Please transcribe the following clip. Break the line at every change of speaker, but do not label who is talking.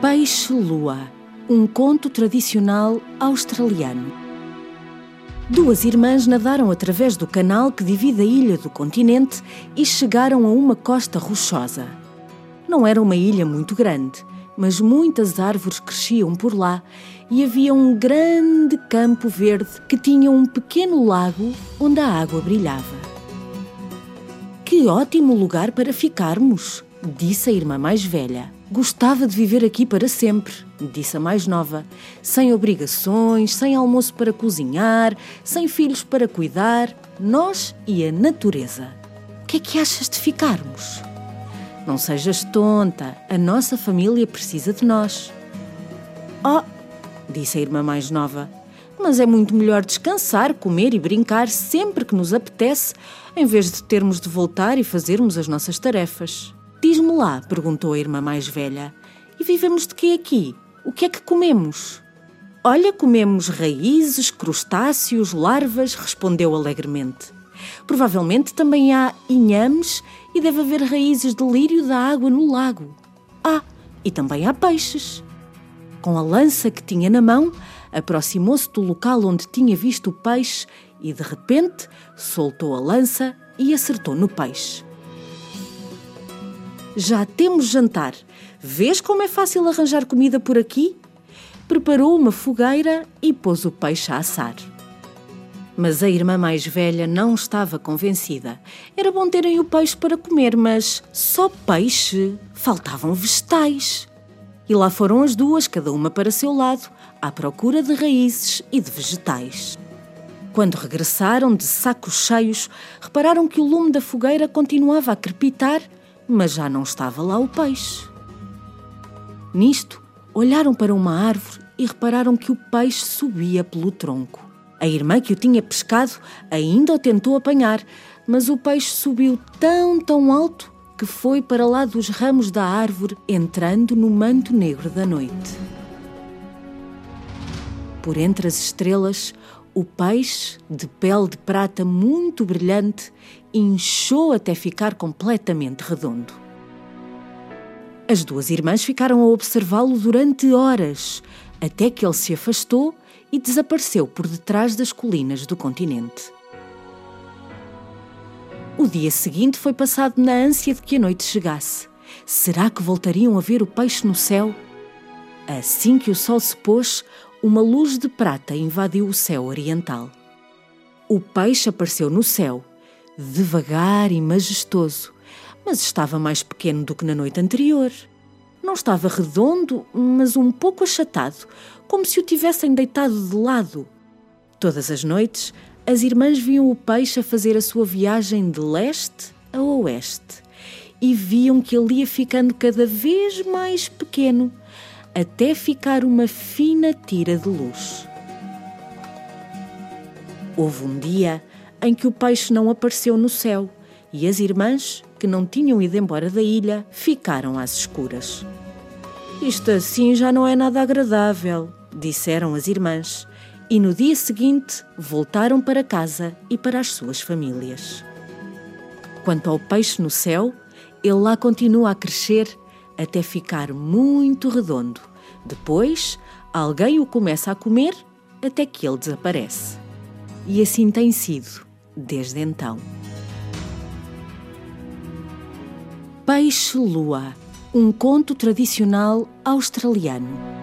Peixe-Lua, um conto tradicional australiano. Duas irmãs nadaram através do canal que divide a ilha do continente e chegaram a uma costa rochosa. Não era uma ilha muito grande, mas muitas árvores cresciam por lá e havia um grande campo verde que tinha um pequeno lago onde a água brilhava. Que ótimo lugar para ficarmos! Disse a irmã mais velha. Gostava de viver aqui para sempre, disse a mais nova. Sem obrigações, sem almoço para cozinhar, sem filhos para cuidar, nós e a natureza. O que é que achas de ficarmos? Não sejas tonta, a nossa família precisa de nós. Oh, disse a irmã mais nova, mas é muito melhor descansar, comer e brincar sempre que nos apetece, em vez de termos de voltar e fazermos as nossas tarefas. Diz-me lá, perguntou a irmã mais velha, e vivemos de quê aqui? O que é que comemos? Olha, comemos raízes, crustáceos, larvas, respondeu alegremente. Provavelmente também há inhames e deve haver raízes de lírio da água no lago. Ah, e também há peixes. Com a lança que tinha na mão, aproximou-se do local onde tinha visto o peixe e, de repente, soltou a lança e acertou no peixe. Já temos jantar. Vês como é fácil arranjar comida por aqui? Preparou uma fogueira e pôs o peixe a assar. Mas a irmã mais velha não estava convencida. Era bom terem o peixe para comer, mas só peixe? Faltavam vegetais. E lá foram as duas, cada uma para seu lado, à procura de raízes e de vegetais. Quando regressaram de sacos cheios, repararam que o lume da fogueira continuava a crepitar mas já não estava lá o peixe. Nisto, olharam para uma árvore e repararam que o peixe subia pelo tronco. A irmã que o tinha pescado ainda o tentou apanhar, mas o peixe subiu tão, tão alto que foi para lá dos ramos da árvore, entrando no manto negro da noite. Por entre as estrelas, o peixe, de pele de prata muito brilhante, inchou até ficar completamente redondo. As duas irmãs ficaram a observá-lo durante horas, até que ele se afastou e desapareceu por detrás das colinas do continente. O dia seguinte foi passado na ânsia de que a noite chegasse. Será que voltariam a ver o peixe no céu? Assim que o sol se pôs, uma luz de prata invadiu o céu oriental. O peixe apareceu no céu, devagar e majestoso, mas estava mais pequeno do que na noite anterior. Não estava redondo, mas um pouco achatado, como se o tivessem deitado de lado. Todas as noites, as irmãs viam o peixe a fazer a sua viagem de leste a oeste e viam que ele ia ficando cada vez mais pequeno até ficar uma fina tira de luz. Houve um dia em que o peixe não apareceu no céu e as irmãs, que não tinham ido embora da ilha, ficaram às escuras. Isto assim já não é nada agradável, disseram as irmãs, e no dia seguinte voltaram para casa e para as suas famílias. Quanto ao peixe no céu, ele lá continua a crescer até ficar muito redondo. Depois, alguém o começa a comer até que ele desaparece. E assim tem sido desde então. Peixe-Lua, um conto tradicional australiano.